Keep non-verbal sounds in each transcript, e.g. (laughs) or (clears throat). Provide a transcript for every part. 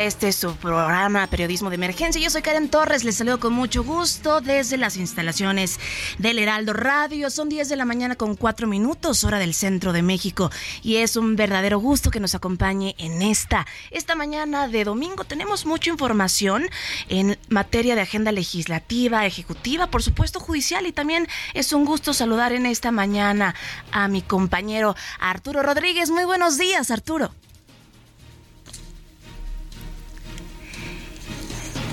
Este es su programa Periodismo de Emergencia. Yo soy Karen Torres, les saludo con mucho gusto desde las instalaciones del Heraldo Radio. Son 10 de la mañana con 4 minutos, hora del centro de México. Y es un verdadero gusto que nos acompañe en esta, esta mañana de domingo. Tenemos mucha información en materia de agenda legislativa, ejecutiva, por supuesto judicial. Y también es un gusto saludar en esta mañana a mi compañero Arturo Rodríguez. Muy buenos días, Arturo.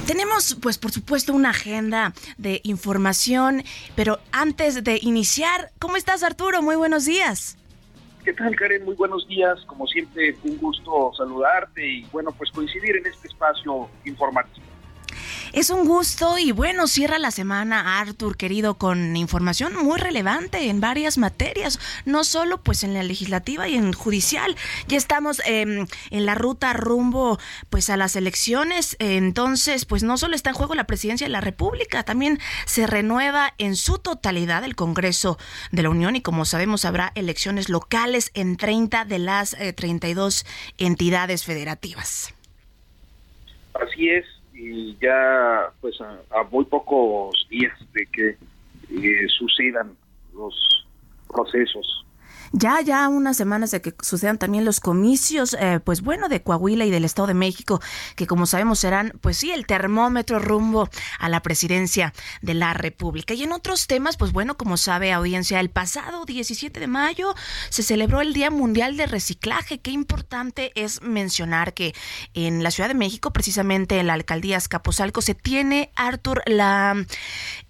Tenemos, pues, por supuesto, una agenda de información, pero antes de iniciar, ¿cómo estás, Arturo? Muy buenos días. ¿Qué tal, Karen? Muy buenos días. Como siempre, un gusto saludarte y, bueno, pues coincidir en este espacio informativo. Es un gusto y bueno, cierra la semana Arthur, querido, con información muy relevante en varias materias, no solo pues en la legislativa y en judicial. Ya estamos em, en la ruta rumbo pues a las elecciones, entonces pues no solo está en juego la presidencia de la República, también se renueva en su totalidad el Congreso de la Unión y como sabemos habrá elecciones locales en 30 de las 32 eh, entidades federativas. Así es, y ya pues a, muy pocos días de que eh, sucedan los procesos ya, ya unas semanas de que sucedan también los comicios, eh, pues bueno, de Coahuila y del Estado de México, que como sabemos serán, pues sí, el termómetro rumbo a la presidencia de la República. Y en otros temas, pues bueno, como sabe audiencia, el pasado 17 de mayo se celebró el Día Mundial de Reciclaje. Qué importante es mencionar que en la Ciudad de México, precisamente en la alcaldía Escaposalco, se tiene, Arthur, la...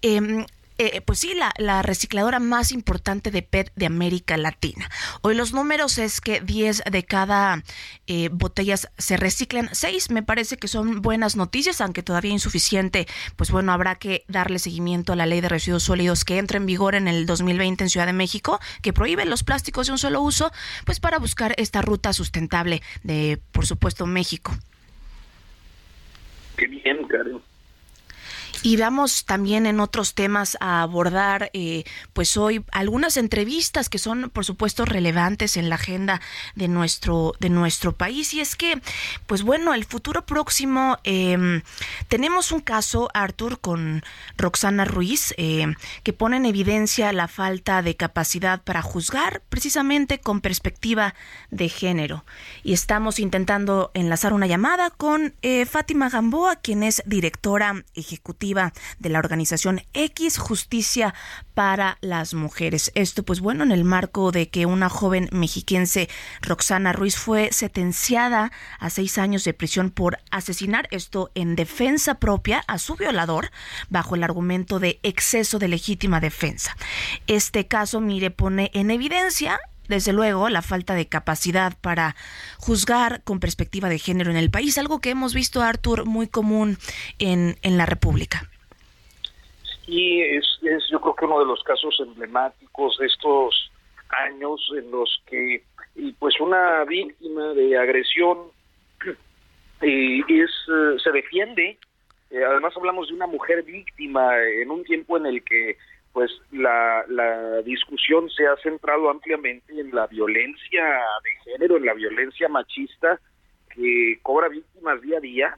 Eh, eh, pues sí, la, recicladora más importante de PET de América Latina. Hoy los números es que 10 de cada eh, botellas se reciclan, 6 me parece que son buenas noticias, aunque todavía insuficiente, pues bueno, habrá que darle seguimiento a la ley de residuos sólidos que entra en vigor en el 2020 en Ciudad de México, que prohíbe los plásticos de un solo uso, pues para buscar esta ruta sustentable de, por supuesto, México. Qué bien, Karen. Y vamos también en otros temas a abordar, eh, pues hoy algunas entrevistas que son, por supuesto, relevantes en la agenda de nuestro de nuestro país. Y es que, pues bueno, el futuro próximo em, tenemos un caso, Arthur, con Roxana Ruiz, em, que pone en evidencia la falta de capacidad para juzgar, precisamente con perspectiva de género. Y estamos intentando enlazar una llamada con eh, Fátima Gamboa, quien es directora ejecutiva de la organización X Justicia para las Mujeres. Esto, pues bueno, en el marco de que una joven mexiquense, Roxana Ruiz, fue sentenciada a seis años de prisión por asesinar, esto en defensa propia, a su violador, bajo el argumento de exceso de legítima defensa. Este caso, mire, pone en evidencia desde luego, la falta de capacidad para juzgar con perspectiva de género en el país, algo que hemos visto, Artur, muy común en, en la República. Sí, es, es yo creo que uno de los casos emblemáticos de estos años en los que y pues una víctima de agresión (clears throat) eh, es se defiende eh, además hablamos de una mujer víctima en un tiempo en el que pues la, la discusión se ha centrado ampliamente en la violencia de género, en la violencia machista que cobra víctimas día a día.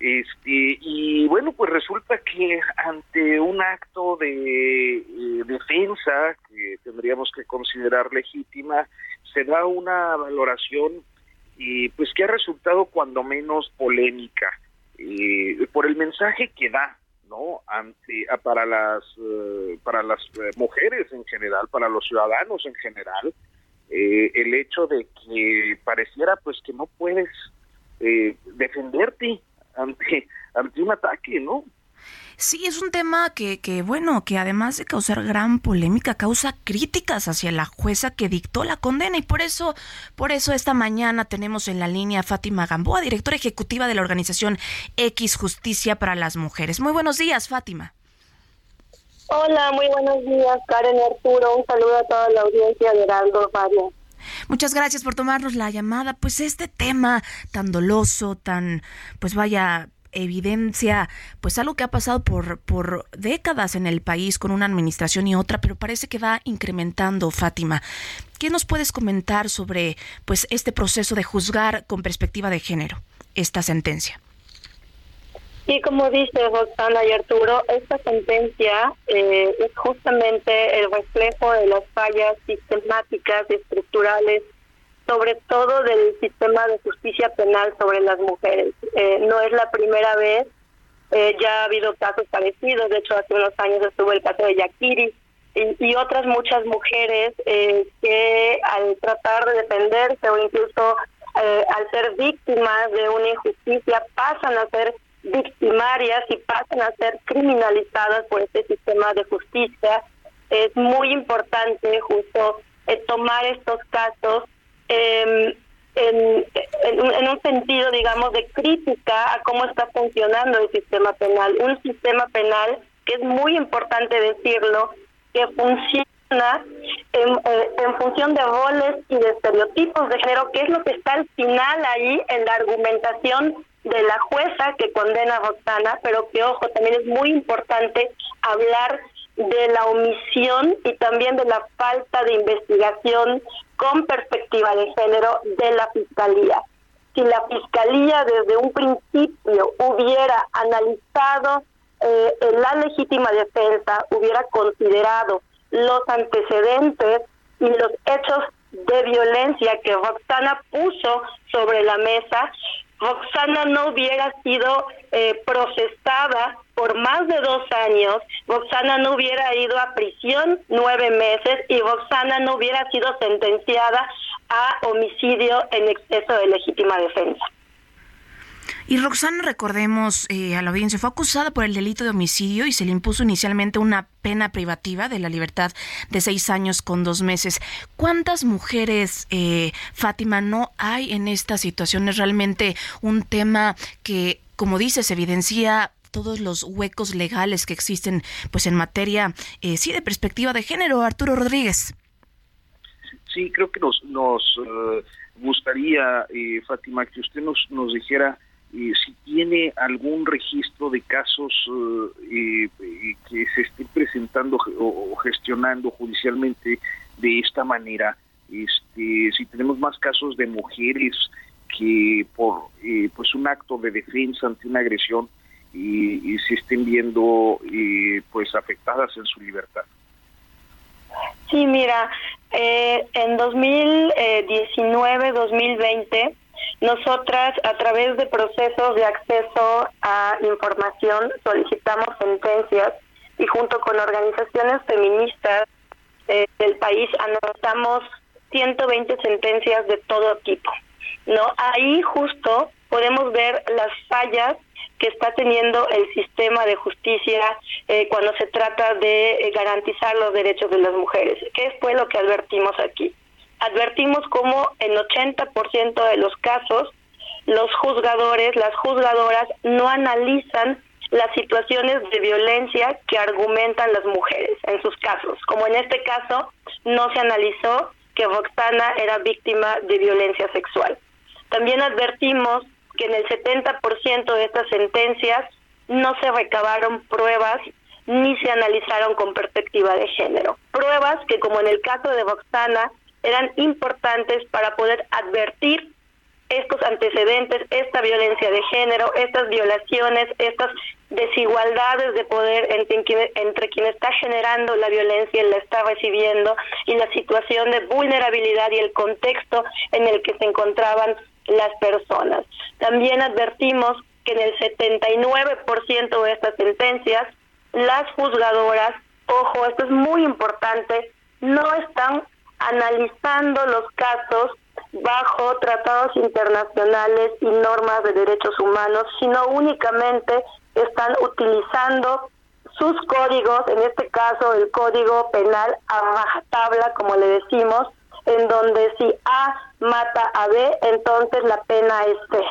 Este, y bueno, pues resulta que ante un acto de eh, defensa que tendríamos que considerar legítima, se da una valoración y pues que ha resultado cuando menos polémica. por el mensaje que da, ¿no? Ante, para las, para las mujeres en general, para los ciudadanos en general, el hecho de que pareciera pues que no puedes defenderte ante, ante un ataque, ¿no? Sí, es un tema que, que, bueno, que además de causar gran polémica, causa críticas hacia la jueza que dictó la condena y por eso, por eso esta mañana tenemos en la línea a Fátima Gamboa, directora ejecutiva de la organización X Justicia para las Mujeres. Muy buenos días, Fátima. Hola, muy buenos días, Karen y Arturo. Un saludo a toda la audiencia de Heraldo Radio. Muchas gracias por tomarnos la llamada. Pues este tema tan doloso, tan, pues vaya, evidencia pues algo que ha pasado por, por décadas en el país con una administración y otra, pero parece que va incrementando, Fátima. ¿Qué nos puedes comentar sobre pues este proceso de juzgar con perspectiva de género esta sentencia? Sí, como dice Roxana y Arturo, esta sentencia eh, es justamente el reflejo de las fallas sistemáticas y estructurales sobre todo del sistema de justicia penal sobre las mujeres. Eh, no es la primera vez, eh, ya ha habido casos parecidos, de hecho hace unos años estuvo el caso de Yakiri y, otras muchas mujeres eh, que al tratar de defenderse o incluso al ser víctimas de una injusticia pasan a ser victimarias y pasan a ser criminalizadas por este sistema de justicia. Es muy importante justo tomar estos casos eh, en, en, un sentido, digamos, de crítica a cómo está funcionando el sistema penal. Un sistema penal que es muy importante decirlo, que funciona en, eh, en, función de roles y de estereotipos de género, que es lo que está al final ahí en la argumentación de la jueza que condena a Roxana, pero que, ojo, también es muy importante hablar de la omisión y también de la falta de investigación con perspectiva de género de la Fiscalía. Si la Fiscalía desde un principio hubiera analizado eh, la legítima defensa, hubiera considerado los antecedentes y los hechos de violencia que Roxana puso sobre la mesa, Roxana no hubiera sido eh, procesada por más de dos años, Roxana no hubiera ido a prisión nueve meses y Roxana no hubiera sido sentenciada a homicidio en exceso de legítima defensa. Y Roxana, recordemos eh, a la audiencia, fue acusada por el delito de homicidio y se le impuso inicialmente una pena privativa de la libertad de seis años con dos meses. ¿Cuántas mujeres, eh, Fátima, no hay en esta situación? Es realmente un tema que, como dices, evidencia todos los huecos legales que existen pues en materia eh, sí de perspectiva de género Arturo Rodríguez sí creo que nos nos gustaría Fátima que usted nos nos dijera si tiene algún registro de casos eh, eh, que se estén presentando o gestionando judicialmente de esta manera, este, si tenemos más casos de mujeres que por eh, pues un acto de defensa ante una agresión y, se estén viendo pues afectadas en su libertad. Sí, mira, en 2019, 2020 nosotras, a través de procesos de acceso a información, solicitamos sentencias y junto con organizaciones feministas eh, del país anotamos 120 sentencias de todo tipo. ¿no? Ahí justo podemos ver las fallas que está teniendo el sistema de justicia eh, cuando se trata de eh, garantizar los derechos de las mujeres. ¿Qué fue lo que advertimos aquí? Advertimos como en 80% de los casos los juzgadores, las juzgadoras no analizan las situaciones de violencia que argumentan las mujeres en sus casos. Como en este caso, no se analizó que Roxana era víctima de violencia sexual. También advertimos que en el 70% de estas sentencias no se recabaron pruebas ni se analizaron con perspectiva de género. Pruebas que, como en el caso de Roxana, eran importantes para poder advertir estos antecedentes, esta violencia de género, estas violaciones, estas desigualdades de poder entre quien, entre quien está generando la violencia y la está recibiendo y la situación de vulnerabilidad y el contexto en el que se encontraban las personas. También advertimos que en el 79% de estas sentencias las juzgadoras, ojo, esto es muy importante, no están analizando los casos bajo tratados internacionales y normas de derechos humanos, sino únicamente están utilizando sus códigos, en este caso el código penal a tabla, como le decimos, en donde si A mata a B, entonces la pena es C.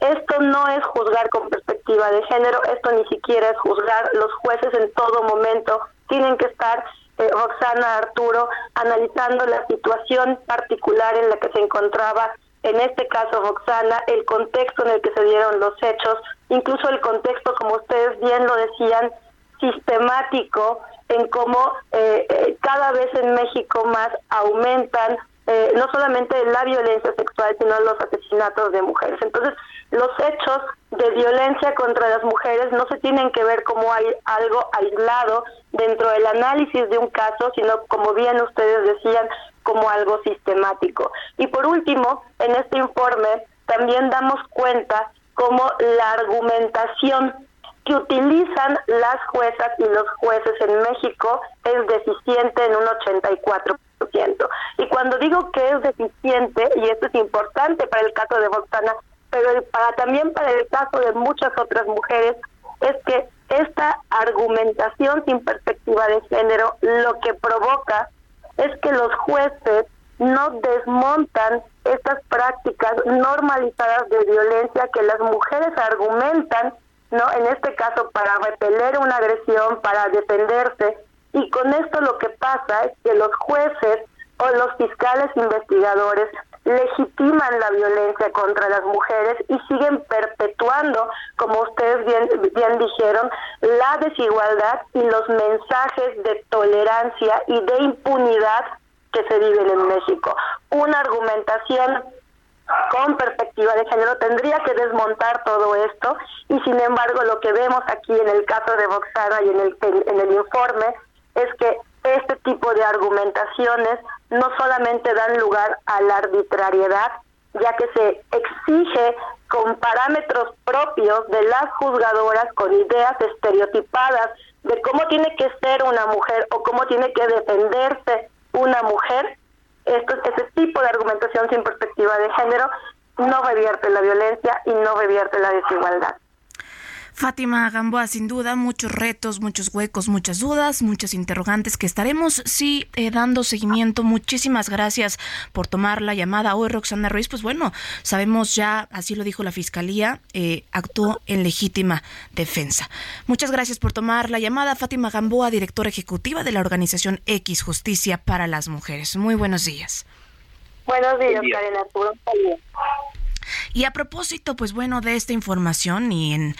Esto no es juzgar con perspectiva de género, esto ni siquiera es juzgar. Los jueces en todo momento tienen que estar, eh, Roxana Arturo, analizando la situación particular en la que se encontraba, en este caso Roxana, el contexto en el que se dieron los hechos, incluso el contexto, como ustedes bien lo decían, sistemático en cómo eh, eh, cada vez en México más aumentan eh, no solamente la violencia sexual, sino los asesinatos de mujeres. Entonces, los hechos de violencia contra las mujeres no se tienen que ver como algo aislado dentro del análisis de un caso, sino como bien ustedes decían, como algo sistemático. Y por último, en este informe también damos cuenta cómo la argumentación que utilizan las juezas y los jueces en México es deficiente en un 84%. Y cuando digo que es deficiente, y esto es importante para el caso de Roxana, pero para, también para el caso de muchas otras mujeres, es que esta argumentación sin perspectiva de género lo que provoca es que los jueces no desmontan estas prácticas normalizadas de violencia que las mujeres argumentan ¿no? En este caso, para repeler una agresión, para defenderse. Y con esto lo que pasa es que los jueces o los fiscales investigadores legitiman la violencia contra las mujeres y siguen perpetuando, como ustedes bien, bien dijeron, la desigualdad y los mensajes de tolerancia y de impunidad que se viven en México. Una argumentación con perspectiva de género tendría que desmontar todo esto y sin embargo lo que vemos aquí en el caso de Voxara y en el, en, el informe es que este tipo de argumentaciones no solamente dan lugar a la arbitrariedad, ya que se exige con parámetros propios de las juzgadoras, con ideas estereotipadas de cómo tiene que ser una mujer o cómo tiene que defenderse una mujer, esto, ese tipo de argumentación sin perspectiva de género no revierte la violencia y no revierte la desigualdad. Fátima Gamboa, sin duda, muchos retos, muchos huecos, muchas dudas, muchas interrogantes que estaremos, sí, eh, dando seguimiento. Muchísimas gracias por tomar la llamada hoy, Roxana Ruiz. Pues bueno, sabemos ya, así lo dijo la Fiscalía, eh, actuó en legítima defensa. Muchas gracias por tomar la llamada, Fátima Gamboa, directora ejecutiva de la organización X Justicia para las Mujeres. Muy buenos días. Buenos días, Karen Arturo. Y a propósito, pues bueno, de esta información y en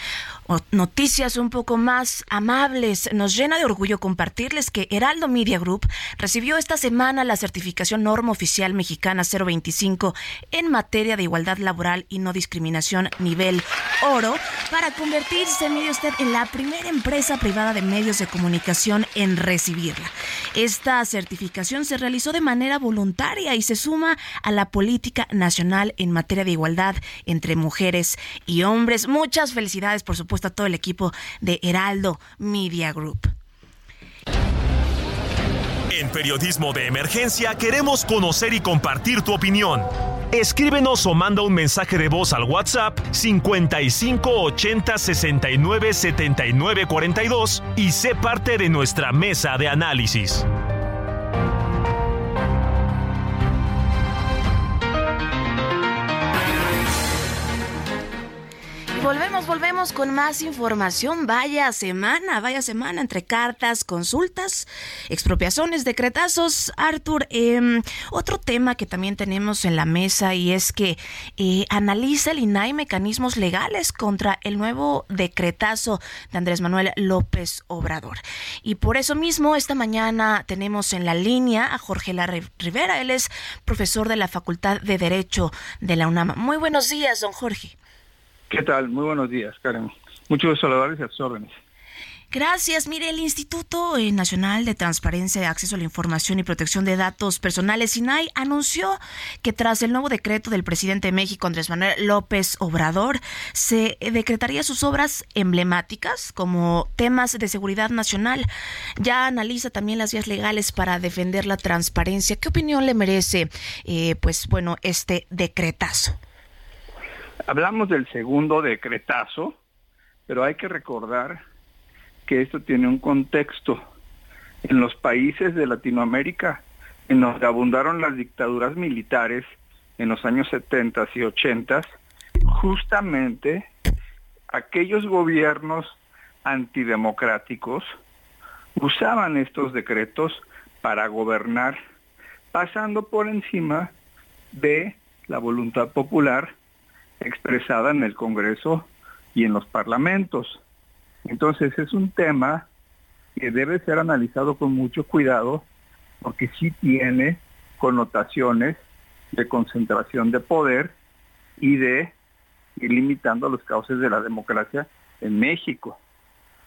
noticias un poco más amables, nos llena de orgullo compartirles que Heraldo Media Group recibió esta semana la certificación norma oficial mexicana 025 en materia de igualdad laboral y no discriminación nivel oro para convertirse, mire usted, en la primera empresa privada de medios de comunicación en recibirla. Esta certificación se realizó de manera voluntaria y se suma a la política nacional en materia de igualdad entre mujeres y hombres. Muchas felicidades, por supuesto, a todo el equipo de Heraldo Media Group. En Periodismo de Emergencia queremos conocer y compartir tu opinión. Escríbenos o manda un mensaje de voz al WhatsApp 55 80 69 79 42 y sé parte de nuestra mesa de análisis. Volvemos, volvemos con más información. Vaya semana, vaya semana entre cartas, consultas, expropiaciones, decretazos. Arthur, em, otro tema que también tenemos en la mesa y es que eh, analiza el INAI mecanismos legales contra el nuevo decretazo de Andrés Manuel López Obrador. Y por eso mismo, esta mañana tenemos en la línea a Jorge Lara Rivera. Él es profesor de la Facultad de Derecho de la UNAM. Muy buenos días, don Jorge. ¿Qué tal? Muy buenos días, Karen. Mucho gusto saludarles a sus órdenes. Gracias. Mire, el Instituto eh, Nacional de Transparencia Acceso a la Información y Protección de Datos Personales, INAI, anunció que tras el nuevo decreto del presidente de México, Andrés Manuel López Obrador, se decretaría sus obras emblemáticas como temas de seguridad nacional. Ya analiza también las vías legales para defender la transparencia. ¿Qué opinión le merece, eh, pues, bueno, este decretazo? Hablamos del segundo decretazo, pero hay que recordar que esto tiene un contexto. En los países de Latinoamérica, en donde abundaron las dictaduras militares en los años 70 y 80, justamente aquellos gobiernos antidemocráticos usaban estos decretos para gobernar, pasando por encima de la voluntad popular expresada en el Congreso y en los parlamentos. Entonces es un tema que debe ser analizado con mucho cuidado porque sí tiene connotaciones de concentración de poder y de ir limitando los cauces de la democracia en México.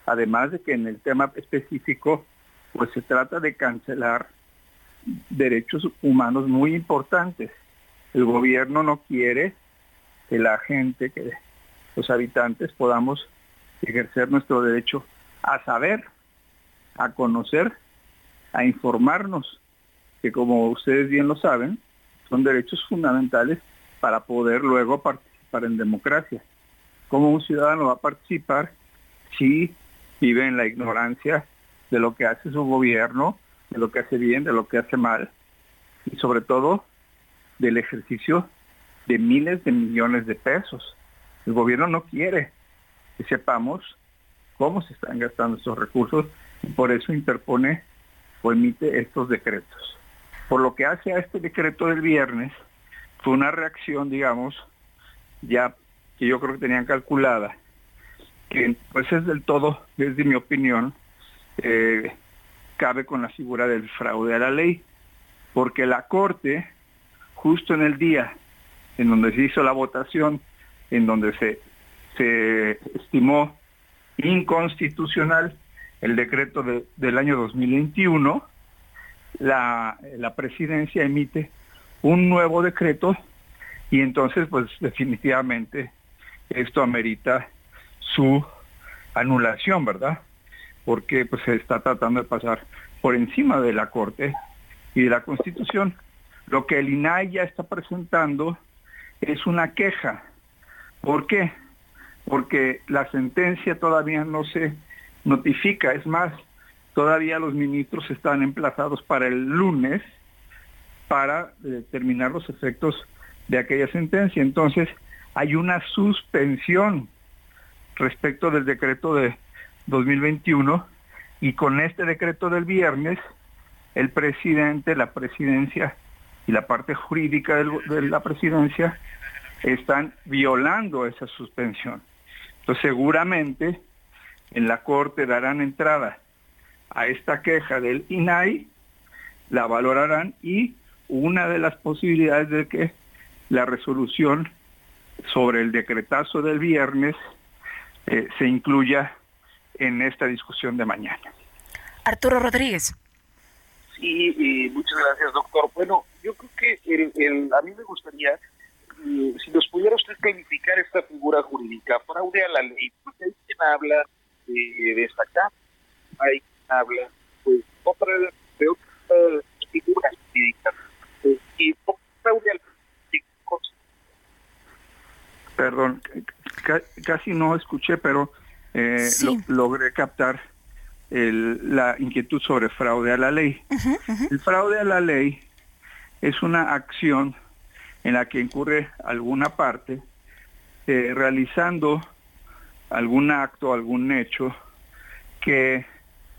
Además de que en el tema específico, pues se trata de cancelar derechos humanos muy importantes. El gobierno no quiere que la gente, que los habitantes podamos ejercer nuestro derecho a saber, a conocer, a informarnos, que como ustedes bien lo saben, son derechos fundamentales para poder luego participar en democracia. ¿Cómo un ciudadano va a participar si vive en la ignorancia de lo que hace su gobierno, de lo que hace bien, de lo que hace mal, y sobre todo del ejercicio de miles de millones de pesos? El gobierno no quiere que sepamos cómo se están gastando estos recursos y por eso interpone o emite estos decretos. Por lo que hace a este decreto del viernes, fue una reacción, digamos, ya que yo creo que tenían calculada, que pues es del todo, desde mi opinión, eh, cabe con la figura del fraude a la ley, porque la Corte, justo en el día en donde se hizo la votación, en donde se se estimó inconstitucional el decreto del año 2021, la, la presidencia emite un nuevo decreto y entonces pues definitivamente esto amerita su anulación, ¿verdad? Porque pues se está tratando de pasar por encima de la Corte y de la Constitución. Lo que el INAI ya está presentando es una queja. ¿Por qué? porque la sentencia todavía no se notifica, es más, todavía los ministros están emplazados para el lunes para determinar los efectos de aquella sentencia. Entonces, hay una suspensión respecto del decreto de 2021 y con este decreto del viernes, el presidente, la presidencia y la parte jurídica de la presidencia están violando esa suspensión seguramente en la Corte darán entrada a esta queja del INAI, la valorarán y una de las posibilidades de que la resolución sobre el decretazo del viernes eh, se incluya en esta discusión de mañana. Arturo Rodríguez. Sí, muchas gracias, doctor. Bueno, yo creo que a mí me gustaría si nos pudiera usted calificar esta figura jurídica, fraude a la ley, porque hay quien habla de, destacar, hay quien habla pues otra de otra figura jurídica y fraude a la ley. Perdón, casi no escuché, pero eh, logré captar el, la inquietud sobre fraude a la ley. El fraude a la ley es una acción en la que incurre alguna parte eh, realizando algún acto, algún hecho que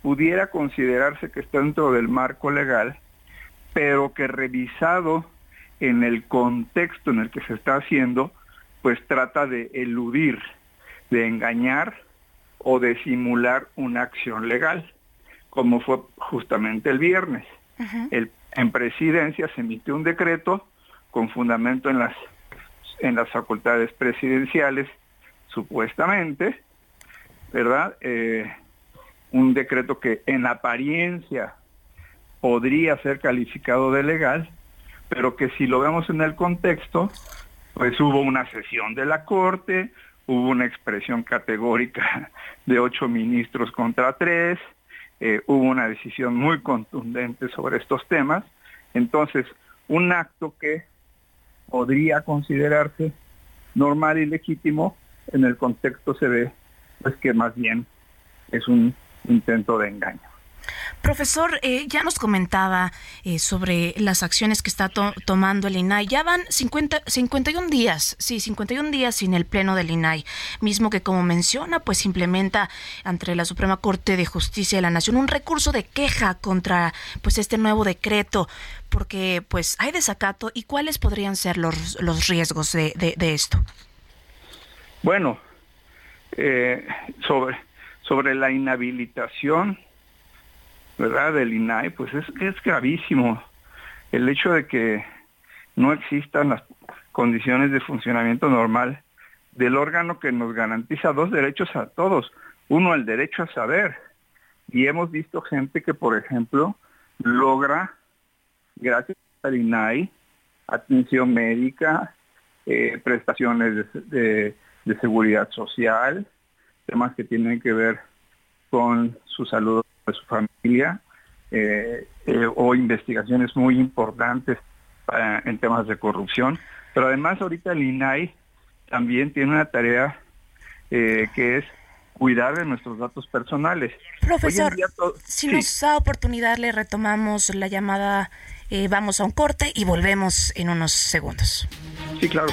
pudiera considerarse que está dentro del marco legal, pero que revisado en el contexto en el que se está haciendo, pues trata de eludir, de engañar o de simular una acción legal, como fue justamente el viernes. el, en presidencia se emite un decreto con fundamento en las, en las facultades presidenciales, supuestamente, ¿verdad? Eh, un decreto que en apariencia podría ser calificado de legal, pero que si lo vemos en el contexto, pues hubo una sesión de la Corte, hubo una expresión categórica (laughs) de ocho ministros contra tres, eh, hubo una decisión muy contundente sobre estos temas. Entonces, un acto que podría considerarse normal y legítimo, en el contexto se ve pues que más bien es un intento de engaño. Profesor, eh, ya nos comentaba eh, sobre las acciones que está tomando el INAI. Ya van 50, 51 días, sí, 51 días sin el pleno del INAI, mismo que como menciona, pues implementa ante la Suprema Corte de Justicia de la Nación un recurso de queja contra pues este nuevo decreto, porque pues hay desacato y cuáles podrían ser los, los riesgos de, de, esto. Bueno, eh, sobre, sobre la inhabilitación ¿verdad? Del INAI, pues es, gravísimo. El hecho de que no existan las condiciones de funcionamiento normal del órgano que nos garantiza dos derechos a todos. Uno, el derecho a saber. Y hemos visto gente que, por ejemplo, logra, gracias al INAI, atención médica, eh, prestaciones de, seguridad social, temas que tienen que ver con su salud de su familia eh, eh, o investigaciones muy importantes en temas de corrupción. Pero además ahorita el INAI también tiene una tarea eh, que es cuidar de nuestros datos personales. Profesor, si nos da oportunidad le retomamos la llamada, vamos a un corte y volvemos en unos segundos. Sí, claro.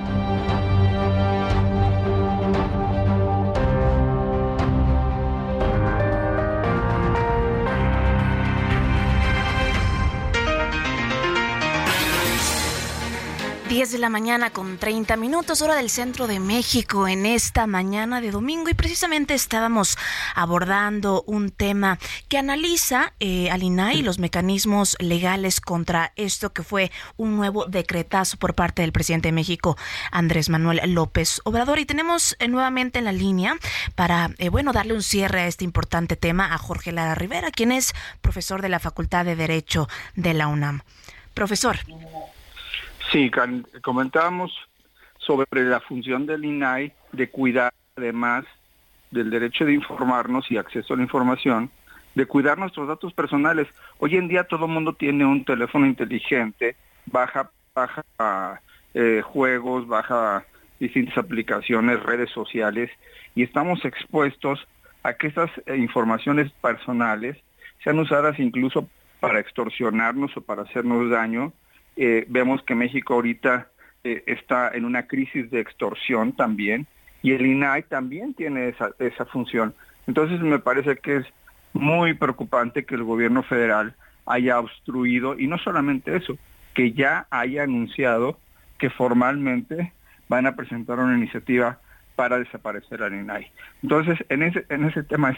10 de la mañana con 30 minutos, hora del centro de México, en esta mañana de domingo. Y precisamente estábamos abordando un tema que analiza eh, al INAI los mecanismos legales contra esto que fue un nuevo decretazo por parte del presidente de México, Andrés Manuel López Obrador. Y tenemos eh, nuevamente en la línea para, eh, bueno, darle un cierre a este importante tema a Jorge Lara Rivera, quien es profesor de la Facultad de Derecho de la UNAM. Profesor. Sí, comentábamos sobre la función del INAI de cuidar, además del derecho de informarnos y acceso a la información, de cuidar nuestros datos personales. Hoy en día todo el mundo tiene un teléfono inteligente, baja, baja eh, juegos, baja distintas aplicaciones, redes sociales, y estamos expuestos a que esas eh, informaciones personales sean usadas incluso para extorsionarnos o para hacernos daño eh, vemos que México ahorita eh, está en una crisis de extorsión también y el INAI también tiene esa, función. Entonces me parece que es muy preocupante que el gobierno federal haya obstruido y no solamente eso, que ya haya anunciado que formalmente van a presentar una iniciativa para desaparecer al INAI. Entonces, en ese, en ese tema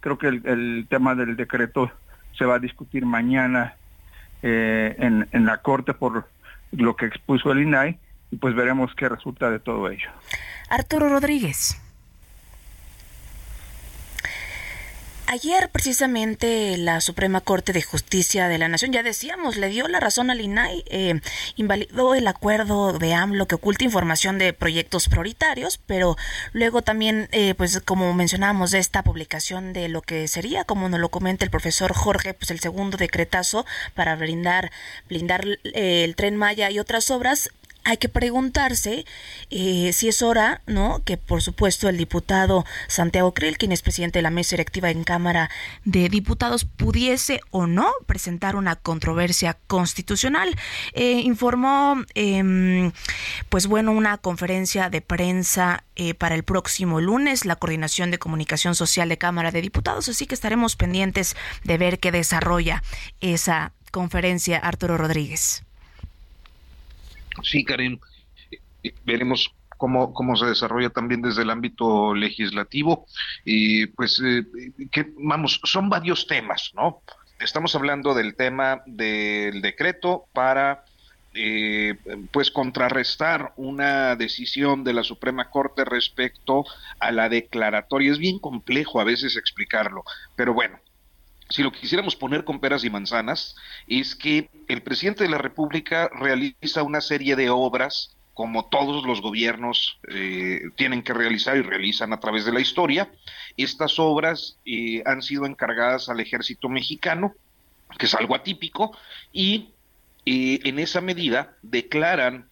Creo que el, tema del decreto se va a discutir mañana eh, en, en la Corte por lo que expuso el INAI y pues veremos qué resulta de todo ello. Arturo Rodríguez. Ayer precisamente la Suprema Corte de Justicia de la Nación, ya decíamos, le dio la razón al INAI, eh, invalidó el acuerdo de AMLO que oculta información de proyectos prioritarios, pero luego también, eh, pues como mencionábamos, esta publicación de lo que sería, como nos lo comenta el profesor Jorge, pues el segundo decretazo para brindar, blindar eh, el tren Maya y otras obras, hay que preguntarse eh, si es hora, ¿no? Que por supuesto el diputado Santiago Krill, quien es presidente de la mesa directiva en Cámara de Diputados, pudiese o no presentar una controversia constitucional. Eh, informó, eh, pues bueno, una conferencia de prensa eh, para el próximo lunes, la Coordinación de Comunicación Social de Cámara de Diputados, así que estaremos pendientes de ver qué desarrolla esa conferencia Arturo Rodríguez. Sí, Karen, eh, veremos cómo, cómo se desarrolla también desde el ámbito legislativo. Y pues, eh, que, vamos, son varios temas, ¿no? Estamos hablando del tema del decreto para eh, pues contrarrestar una decisión de la Suprema Corte respecto a la declaratoria. Es bien complejo a veces explicarlo, pero bueno, si lo quisiéramos poner con peras y manzanas, es que el presidente de la República realiza una serie de obras como todos los gobiernos eh, tienen que realizar y realizan a través de la historia. Estas obras eh, han sido encargadas al ejército mexicano, que es algo atípico, y eh, en esa medida declaran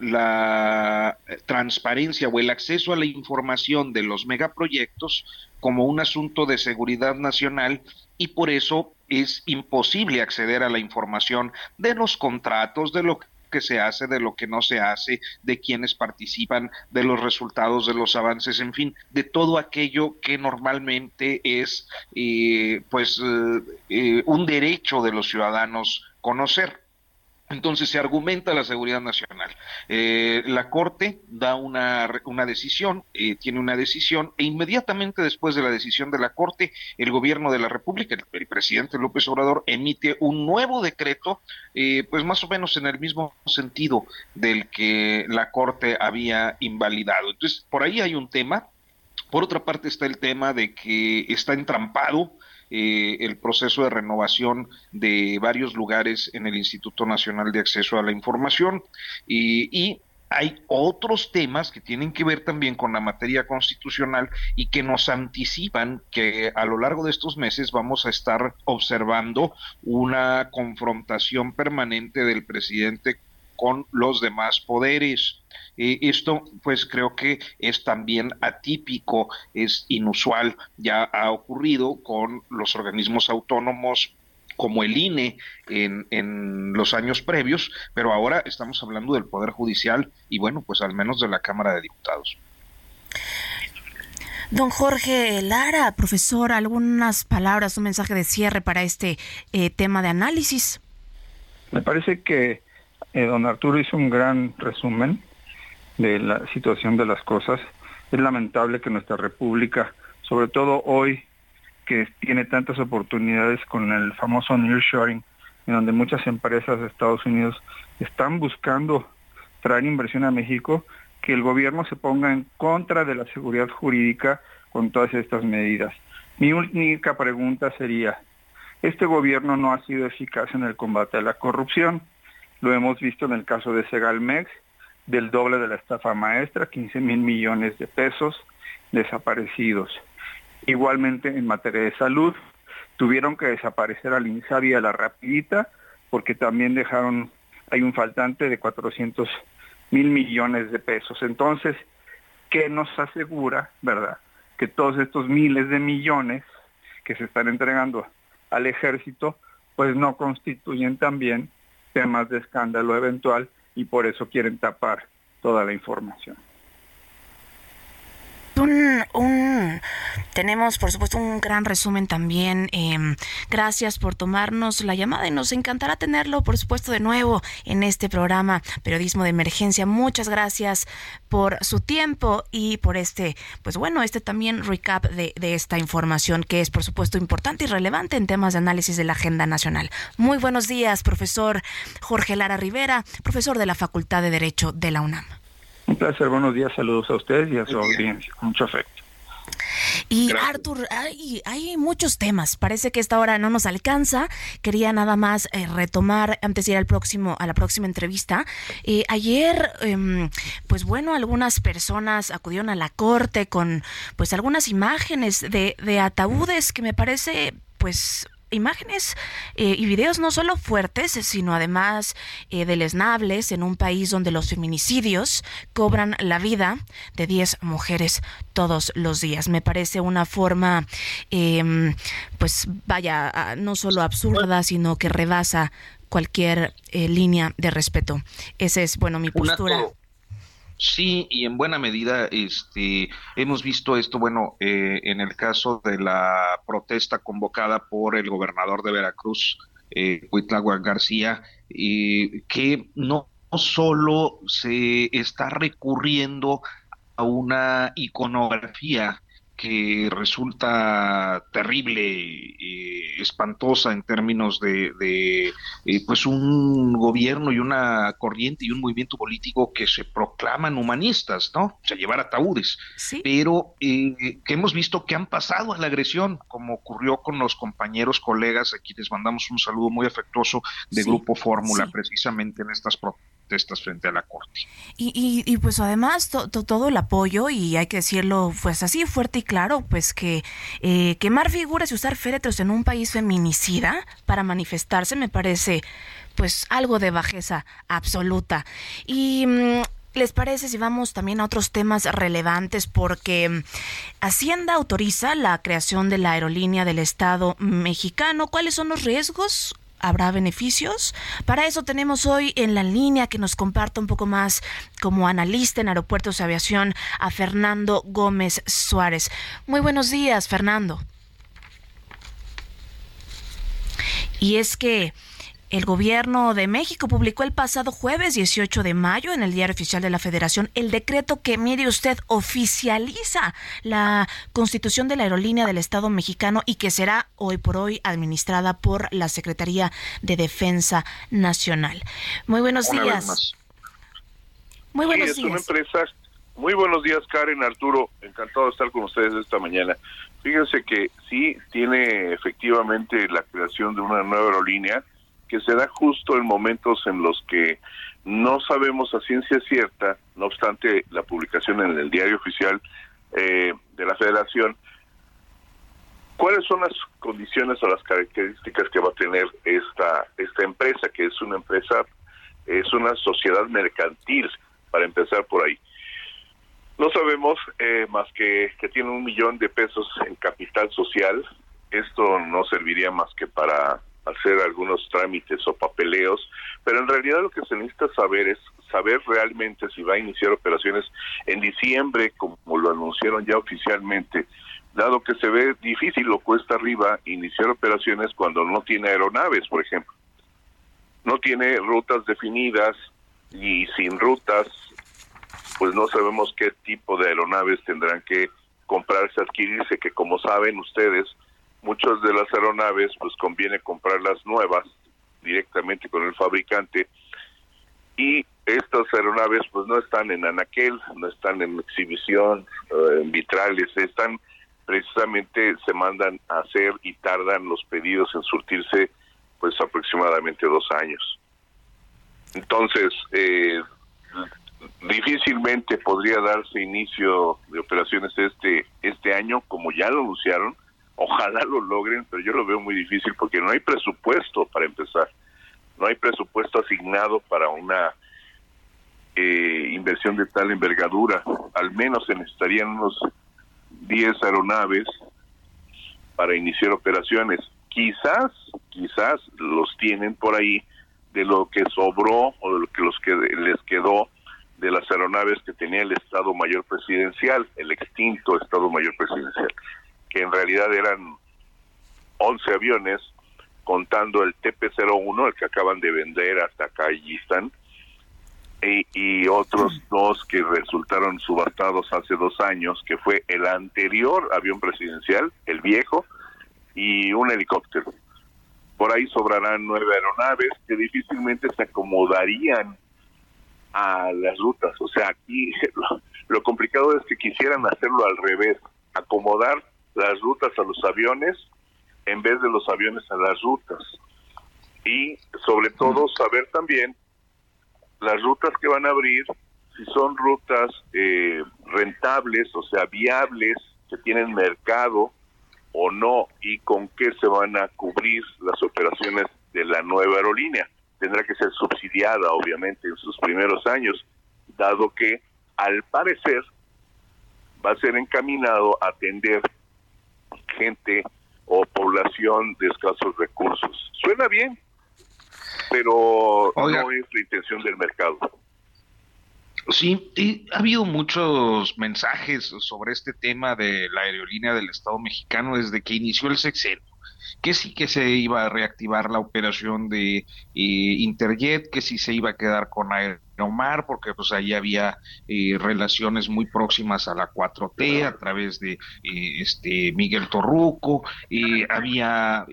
la transparencia o el acceso a la información de los megaproyectos como un asunto de seguridad nacional y por eso es imposible acceder a la información de los contratos, de lo que se hace, de lo que no se hace, de quienes participan, de los resultados, de los avances, en fin, de todo aquello que normalmente es eh, pues eh, eh, un derecho de los ciudadanos conocer. Entonces se argumenta la seguridad nacional. Eh, la Corte da una, una decisión, eh, tiene una decisión, e inmediatamente después de la decisión de la Corte, el gobierno de la República, el, presidente López Obrador, emite un nuevo decreto, eh, pues más o menos en el mismo sentido del que la Corte había invalidado. Entonces, por ahí hay un tema. Por otra parte está el tema de que está entrampado eh, el proceso de renovación de varios lugares en el Instituto Nacional de Acceso a la Información. Y, hay otros temas que tienen que ver también con la materia constitucional y que nos anticipan que a lo largo de estos meses vamos a estar observando una confrontación permanente del presidente con los demás poderes. Eh, esto pues creo que es también atípico, es inusual, ya ha ocurrido con los organismos autónomos como el INE en, en, los años previos, pero ahora estamos hablando del Poder Judicial y bueno, pues al menos de la Cámara de Diputados. Don Jorge Lara, profesor, algunas palabras, un mensaje de cierre para este eh, tema de análisis. Me parece que eh, don Arturo hizo un gran resumen de la situación de las cosas. Es lamentable que nuestra república, sobre todo hoy que tiene tantas oportunidades con el famoso nearshoring, en donde muchas empresas de Estados Unidos están buscando traer inversión a México, que el gobierno se ponga en contra de la seguridad jurídica con todas estas medidas. Mi única pregunta sería, este gobierno no ha sido eficaz en el combate a la corrupción. Lo hemos visto en el caso de Segalmex, del doble de la estafa maestra, 15 mil millones de pesos desaparecidos. Igualmente en materia de salud, tuvieron que desaparecer al INSABI y a la Rapidita, porque también dejaron, hay un faltante de 400 mil millones de pesos. Entonces, ¿qué nos asegura, verdad, que todos estos miles de millones que se están entregando al ejército, pues no constituyen también temas de escándalo eventual y por eso quieren tapar toda la información. Un, tenemos, por supuesto, un gran resumen también. Em, gracias por tomarnos la llamada y nos encantará tenerlo, por supuesto, de nuevo en este programa Periodismo de Emergencia. Muchas gracias por su tiempo y por este, pues bueno, este también recap de esta información que es, por supuesto, importante y relevante en temas de análisis de la agenda nacional. Muy buenos días, profesor Jorge Lara Rivera, profesor de la Facultad de Derecho de la UNAM. Un placer, buenos días, saludos a ustedes y a su audiencia, mucho afecto. Y Arthur, hay, hay, muchos temas. Parece que esta hora no nos alcanza. Quería nada más eh, retomar antes de ir al próximo, a la próxima entrevista. Eh, ayer, em, pues bueno, algunas personas acudieron a la corte con pues algunas imágenes de, de ataúdes que me parece pues imágenes eh, y videos no solo fuertes, sino además eh, deleznables en un país donde los feminicidios cobran la vida de 10 mujeres todos los días. Me parece una forma, em, pues vaya, no solo absurda, sino que rebasa cualquier eh, línea de respeto. Esa es, bueno, mi postura. Sí, y en buena medida este, hemos visto esto, bueno, eh, en el caso de la protesta convocada por el gobernador de Veracruz, eh, García, eh, que no solo se está recurriendo a una iconografía que resulta terrible, y espantosa en términos de, eh, pues un gobierno y una corriente y un movimiento político que se proclaman humanistas, ¿no? O sea, llevar ataúdes, pero eh, que hemos visto que han pasado a la agresión, como ocurrió con los compañeros, colegas, a quienes mandamos un saludo muy afectuoso de Grupo Fórmula, precisamente en estas protestas estas frente a la Corte. Y, y, pues además todo el apoyo, y hay que decirlo pues así fuerte y claro, pues que eh, quemar figuras y usar féretros en un país feminicida para manifestarse me parece pues algo de bajeza absoluta. Y... Mm, ¿Les parece si vamos también a otros temas relevantes? Porque mm, Hacienda autoriza la creación de la aerolínea del Estado mexicano. ¿Cuáles son los riesgos? Habrá beneficios. Para eso tenemos hoy en la línea que nos comparta un poco más como analista en aeropuertos de aviación a Fernando Gómez Suárez. Muy buenos días, Fernando. Y es que el gobierno de México publicó el pasado jueves 18 de mayo en el Diario Oficial de la Federación el decreto que, mire usted, oficializa la constitución de la aerolínea del Estado mexicano y que será hoy por hoy administrada por la Secretaría de Defensa Nacional. Muy buenos días. Muy buenos días. Muy buenos días, Karen, Arturo. Encantado de estar con ustedes esta mañana. Fíjense que sí tiene efectivamente la creación de una nueva aerolínea que se da justo en momentos en los que no sabemos a ciencia cierta, no obstante la publicación en el diario oficial eh, de la federación, cuáles son las condiciones o las características que va a tener esta, esta empresa, que es una empresa, es una sociedad mercantil, para empezar por ahí. No sabemos eh, más que que tiene un millón de pesos en capital social. Esto no serviría más que para hacer algunos trámites o papeleos, pero en realidad lo que se necesita saber es saber realmente si va a iniciar operaciones en diciembre, como lo anunciaron ya oficialmente, dado que se ve difícil o cuesta arriba iniciar operaciones cuando no tiene aeronaves, por ejemplo. No tiene rutas definidas y sin rutas, pues no sabemos qué tipo de aeronaves tendrán que comprarse, adquirirse, que como saben ustedes, muchas de las aeronaves pues conviene comprarlas nuevas directamente con el fabricante y estas aeronaves pues no están en anaquel, no están en exhibición, eh, en vitrales, están precisamente se mandan a hacer y tardan los pedidos en surtirse pues aproximadamente dos años. Entonces, eh, difícilmente podría darse inicio de operaciones este este año como ya lo anunciaron Ojalá lo logren, pero yo lo veo muy difícil porque no hay presupuesto para empezar. No hay presupuesto asignado para una eh, inversión de tal envergadura. Al menos se necesitarían unos 10 aeronaves para iniciar operaciones. Quizás, quizás los tienen por ahí de lo que sobró o de lo que los que les quedó de las aeronaves que tenía el Estado Mayor Presidencial, el extinto Estado Mayor Presidencial que en realidad eran 11 aviones, contando el TP-01, el que acaban de vender hasta y, y otros dos que resultaron subastados hace dos años, que fue el anterior avión presidencial, el viejo, y un helicóptero. Por ahí sobrarán nueve aeronaves que difícilmente se acomodarían a las rutas. O sea, aquí (laughs) lo complicado es que quisieran hacerlo al revés, acomodar las rutas a los aviones en vez de los aviones a las rutas. Y sobre todo saber también las rutas que van a abrir, si son rutas eh, rentables, o sea, viables, que tienen mercado o no, y con qué se van a cubrir las operaciones de la nueva aerolínea. Tendrá que ser subsidiada, obviamente, en sus primeros años, dado que, al parecer, va a ser encaminado a atender gente o población de escasos recursos. Suena bien, pero no es la intención del mercado. Sí, y ha habido muchos mensajes sobre este tema de la aerolínea del Estado mexicano desde que inició el sexenio que sí que se iba a reactivar la operación de eh, Interjet, que sí se iba a quedar con Aeromar, porque pues ahí había eh, relaciones muy próximas a la 4T a través de eh, este Miguel Torruco, había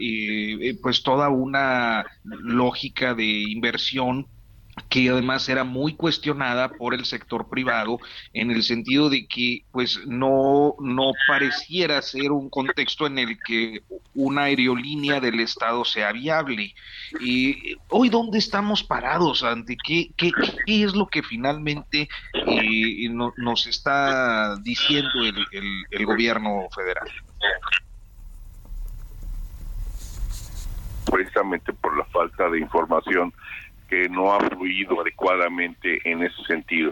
pues toda una lógica de inversión que además era muy cuestionada por el sector privado en el sentido de que pues no no pareciera ser un contexto en el que una aerolínea del estado sea viable. Y hoy dónde estamos parados ante qué qué, qué es lo que finalmente eh, nos está diciendo el, el gobierno federal precisamente por la falta de información que no ha fluido adecuadamente en ese sentido.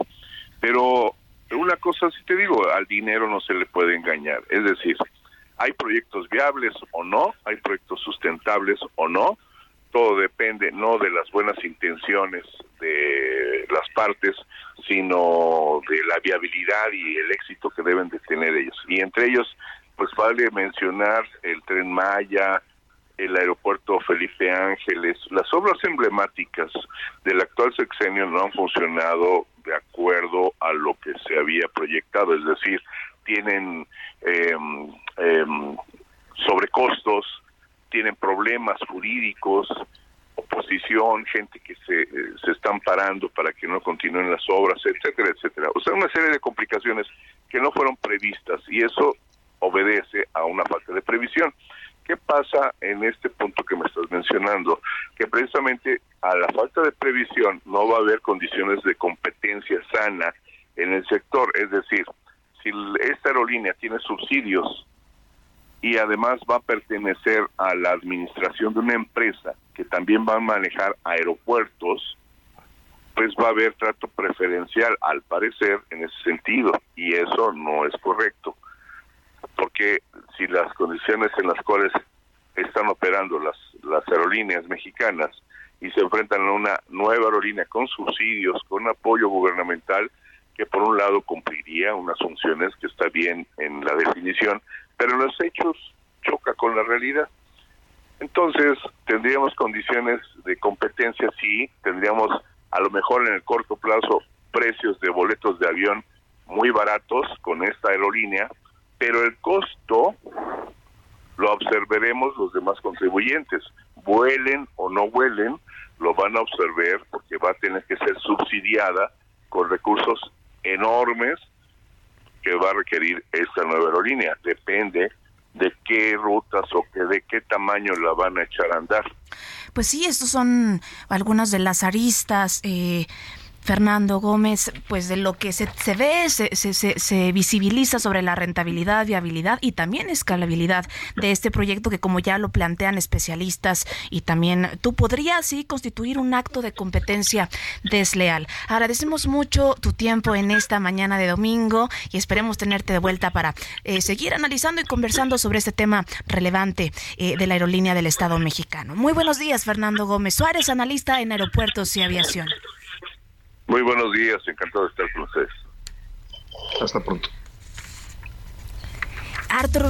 Pero una cosa si te digo, al dinero no se le puede engañar. Es decir, hay proyectos viables o no, hay proyectos sustentables o no, todo depende no de las buenas intenciones de las partes, sino de la viabilidad y el éxito que deben de tener ellos. Y entre ellos, pues vale mencionar el tren Maya, el aeropuerto Felipe Ángeles, las obras emblemáticas del actual sexenio no han funcionado de acuerdo a lo que se había proyectado, es decir, tienen eh, sobrecostos, tienen problemas jurídicos, oposición, gente que se, se están parando para que no continúen las obras, etcétera, etcétera. O sea, una serie de complicaciones que no fueron previstas y eso obedece a una falta de previsión. ¿Qué pasa en este punto que me estás mencionando? Que precisamente a la falta de previsión no va a haber condiciones de competencia sana en el sector. Es decir, si esta aerolínea tiene subsidios y además va a pertenecer a la administración de una empresa que también va a manejar aeropuertos, pues va a haber trato preferencial, al parecer, en ese sentido, y eso no es correcto porque si las condiciones en las cuales están operando las, las aerolíneas mexicanas y se enfrentan a una nueva aerolínea con subsidios, con apoyo gubernamental, que por un lado cumpliría unas funciones que está bien en la definición, pero en los hechos choca con la realidad. Entonces, tendríamos condiciones de competencia, sí, tendríamos a lo mejor en el corto plazo precios de boletos de avión muy baratos con esta aerolínea, pero el costo lo observaremos los demás contribuyentes. Vuelen o no vuelen, lo van a observar porque va a tener que ser subsidiada con recursos enormes que va a requerir esta nueva aerolínea. Depende de qué rutas o que de qué tamaño la van a echar a andar. Pues sí, estos son algunas de las aristas. Eh Fernando Gómez, pues de lo que se, se ve, se, se, se, visibiliza sobre la rentabilidad, viabilidad y también escalabilidad de este proyecto que como ya lo plantean especialistas y también tú podrías sí constituir un acto de competencia desleal. Agradecemos mucho tu tiempo en esta mañana de domingo y esperemos tenerte de vuelta para eh, seguir analizando y conversando sobre este tema relevante eh, de la aerolínea del Estado mexicano. Muy buenos días, Fernando Gómez Suárez, analista en aeropuertos y aviación. Muy buenos días, encantado de estar con ustedes. Hasta pronto. Arthur.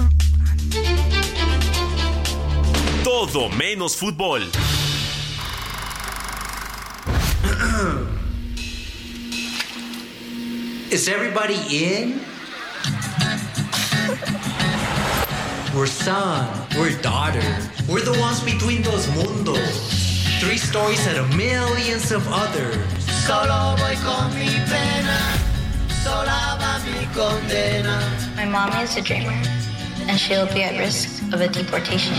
Todo menos fútbol. (clears throat) Is everybody in? We're son, we're daughter, we're the ones between those mundos. Three stories out of millions of others. Solo voy con mi pena, sola va mi condena. My mom is a dreamer. and she'll be at risk of a deportation.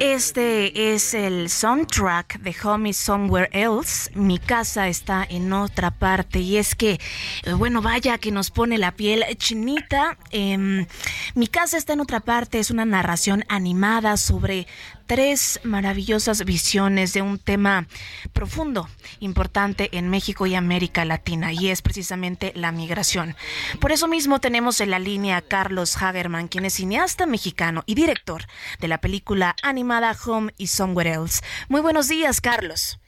Este es el soundtrack de Home is Somewhere Else. Mi casa está en otra parte. Y es que, eh, bueno, vaya que nos pone la piel chinita. Em, mi casa está en otra parte. Es una narración animada sobre tres maravillosas visiones de un tema profundo, importante en México y América Latina, y es precisamente la migración. Por eso mismo tenemos en la línea a Carlos Hagerman, quien es cineasta mexicano y director de la película animada Home y Somewhere Else. Muy buenos días, Carlos.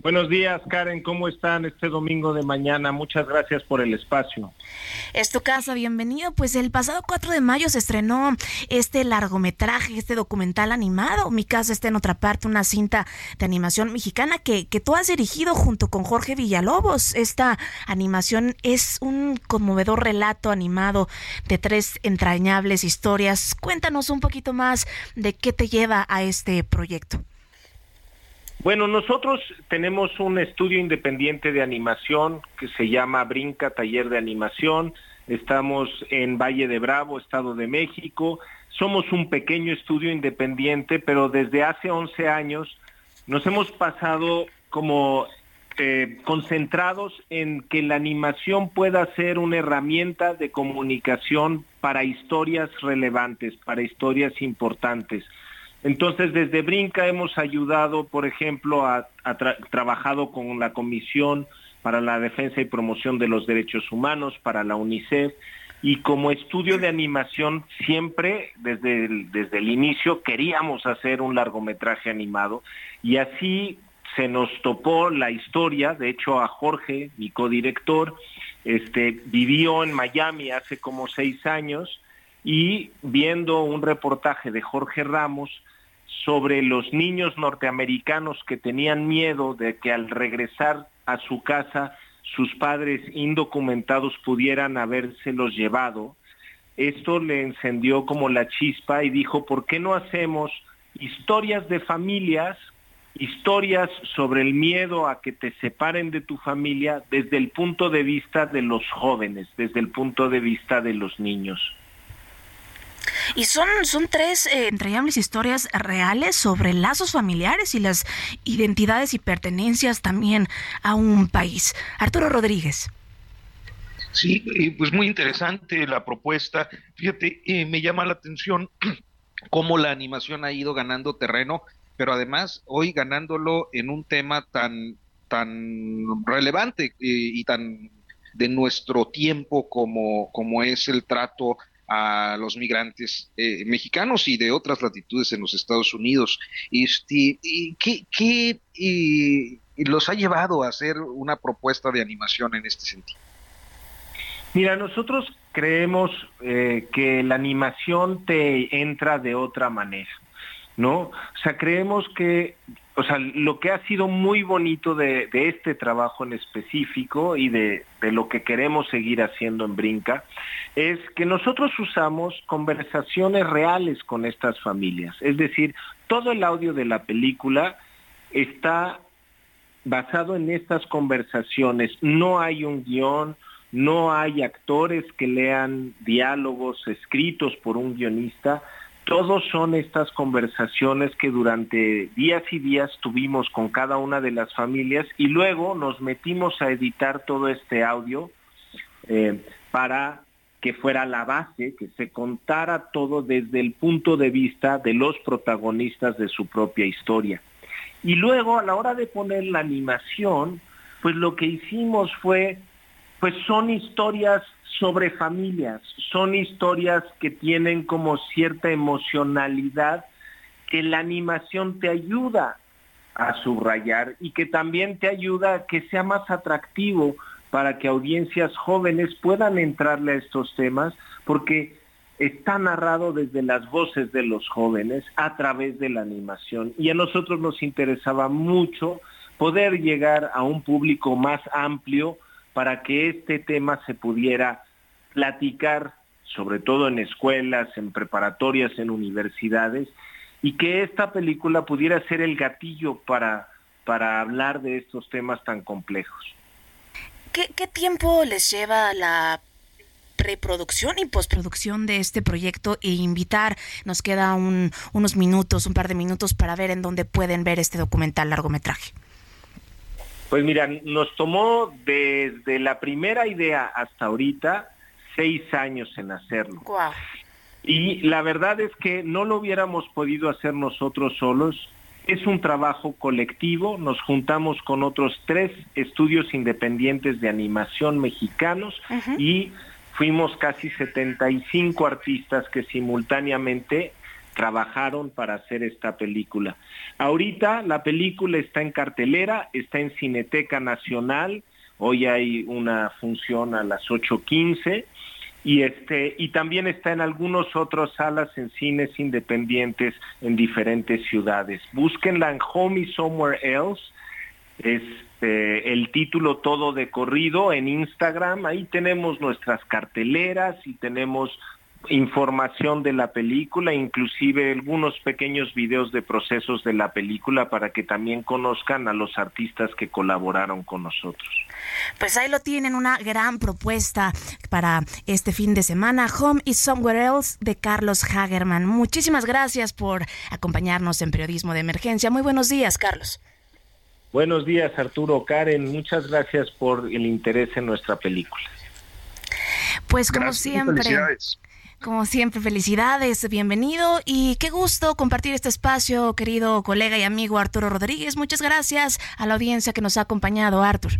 Buenos días, Karen. ¿Cómo están este domingo de mañana? Muchas gracias por el espacio. Es tu casa, bienvenido. Pues el pasado 4 de mayo se estrenó este largometraje, este documental animado. Mi casa está en otra parte, una cinta de animación mexicana que, que tú has dirigido junto con Jorge Villalobos. Esta animación es un conmovedor relato animado de tres entrañables historias. Cuéntanos un poquito más de qué te lleva a este proyecto. Bueno, nosotros tenemos un estudio independiente de animación que se llama Brinca Taller de Animación. Estamos en Valle de Bravo, Estado de México. Somos un pequeño estudio independiente, pero desde hace 11 años nos hemos pasado como eh, concentrados en que la animación pueda ser una herramienta de comunicación para historias relevantes, para historias importantes. Entonces, desde Brinca hemos ayudado, por ejemplo, a, trabajado con la Comisión para la Defensa y Promoción de los Derechos Humanos, para la UNICEF, y como estudio de animación siempre, desde el, desde el inicio, queríamos hacer un largometraje animado, y así se nos topó la historia, de hecho a Jorge, mi codirector, este, vivió en Miami hace como seis años, y viendo un reportaje de Jorge Ramos, sobre los niños norteamericanos que tenían miedo de que al regresar a su casa sus padres indocumentados pudieran habérselos llevado. Esto le encendió como la chispa y dijo, ¿por qué no hacemos historias de familias, historias sobre el miedo a que te separen de tu familia desde el punto de vista de los jóvenes, desde el punto de vista de los niños? Y son, son tres eh, historias reales sobre lazos familiares y las identidades y pertenencias también a un país. Arturo Rodríguez. Sí, pues muy interesante la propuesta. Fíjate, eh, me llama la atención (clears throat) cómo la animación ha ido ganando terreno, pero además hoy ganándolo en un tema tan, tan relevante eh, y tan de nuestro tiempo como, como es el trato a los migrantes eh, mexicanos y de otras latitudes en los Estados Unidos. Este, ¿Qué, qué los ha llevado a hacer una propuesta de animación en este sentido? Mira, nosotros creemos eh, que la animación te entra de otra manera, ¿no? O sea, creemos que o sea, lo que ha sido muy bonito de, este trabajo en específico y de, lo que queremos seguir haciendo en Brinca es que nosotros usamos conversaciones reales con estas familias. Es decir, todo el audio de la película está basado en estas conversaciones. No hay un guion, no hay actores que lean diálogos escritos por un guionista, todos son estas conversaciones que durante días y días tuvimos con cada una de las familias y luego nos metimos a editar todo este audio eh, para que fuera la base, que se contara todo desde el punto de vista de los protagonistas de su propia historia. Y luego a la hora de poner la animación, pues lo que hicimos fue, pues son historias sobre familias. Son historias que tienen como cierta emocionalidad que la animación te ayuda a subrayar y que también te ayuda a que sea más atractivo para que audiencias jóvenes puedan entrarle a estos temas, porque está narrado desde las voces de los jóvenes a través de la animación. Y a nosotros nos interesaba mucho poder llegar a un público más amplio para que este tema se pudiera platicar, sobre todo en escuelas, en preparatorias, en universidades, y que esta película pudiera ser el gatillo para, para hablar de estos temas tan complejos. ¿Qué, tiempo les lleva la preproducción y postproducción de este proyecto e invitar, nos queda unos minutos, un par de minutos para ver en dónde pueden ver este documental largometraje. Pues mira, nos tomó desde la primera idea hasta ahorita seis años en hacerlo. Y la verdad es que no lo hubiéramos podido hacer nosotros solos. Es un trabajo colectivo. Nos juntamos con otros tres estudios independientes de animación mexicanos y fuimos casi 75 artistas que simultáneamente trabajaron para hacer esta película. Ahorita la película está en cartelera, está en Cineteca Nacional, hoy hay una función a las 8.15 y este y también está en algunos otros salas en cines independientes en diferentes ciudades. Búsquenla en Home Somewhere Else. Es este, el título todo de corrido en Instagram. Ahí tenemos nuestras carteleras y tenemos información de la película, inclusive algunos pequeños videos de procesos de la película para que también conozcan a los artistas que colaboraron con nosotros. Pues ahí lo tienen, una gran propuesta para este fin de semana, Home is Somewhere Else de Carlos Hagerman. Muchísimas gracias por acompañarnos en Periodismo de Emergencia. Muy buenos días, Carlos. Buenos días, Arturo, Karen. Muchas gracias por el interés en nuestra película. Pues como siempre. Como siempre, felicidades, bienvenido y qué gusto compartir este espacio, querido colega y amigo Arturo Rodríguez. Muchas gracias a la audiencia que nos ha acompañado, Artur.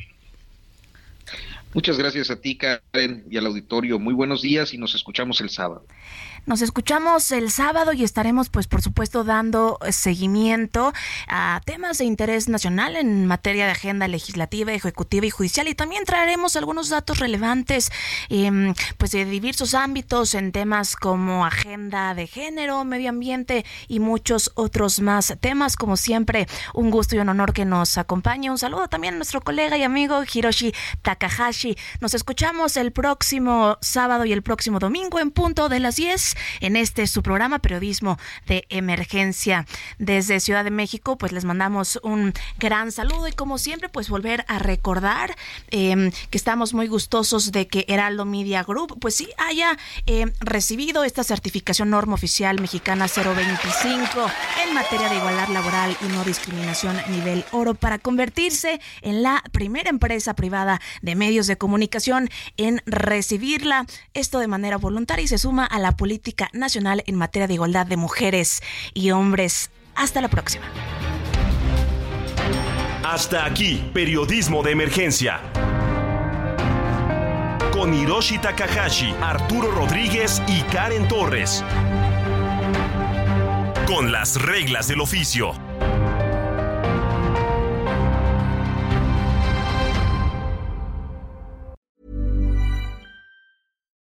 Muchas gracias a ti, Karen, y al auditorio. Muy buenos días y nos escuchamos el sábado. Nos escuchamos el sábado y estaremos, pues, por supuesto, dando seguimiento a temas de interés nacional en materia de agenda legislativa, ejecutiva y judicial. Y también traeremos algunos datos relevantes, em, pues, de diversos ámbitos en temas como agenda de género, medio ambiente y muchos otros más temas. Como siempre, un gusto y un honor que nos acompañe. Un saludo también a nuestro colega y amigo Hiroshi Takahashi. Nos escuchamos el próximo sábado y el próximo domingo en punto de las 10 en este su programa Periodismo de Emergencia. Desde Ciudad de México, pues les mandamos un gran saludo y como siempre, pues volver a recordar em, que estamos muy gustosos de que Heraldo Media Group, pues sí haya em, recibido esta certificación norma oficial mexicana 025 en materia de igualdad laboral y no discriminación nivel oro para convertirse en la primera empresa privada de medios de comunicación en recibirla. Esto de manera voluntaria y se suma a la política nacional en materia de igualdad de mujeres y hombres. Hasta la próxima. Hasta aquí, periodismo de emergencia. Con Hiroshi Takahashi, Arturo Rodríguez y Karen Torres. Con las reglas del oficio.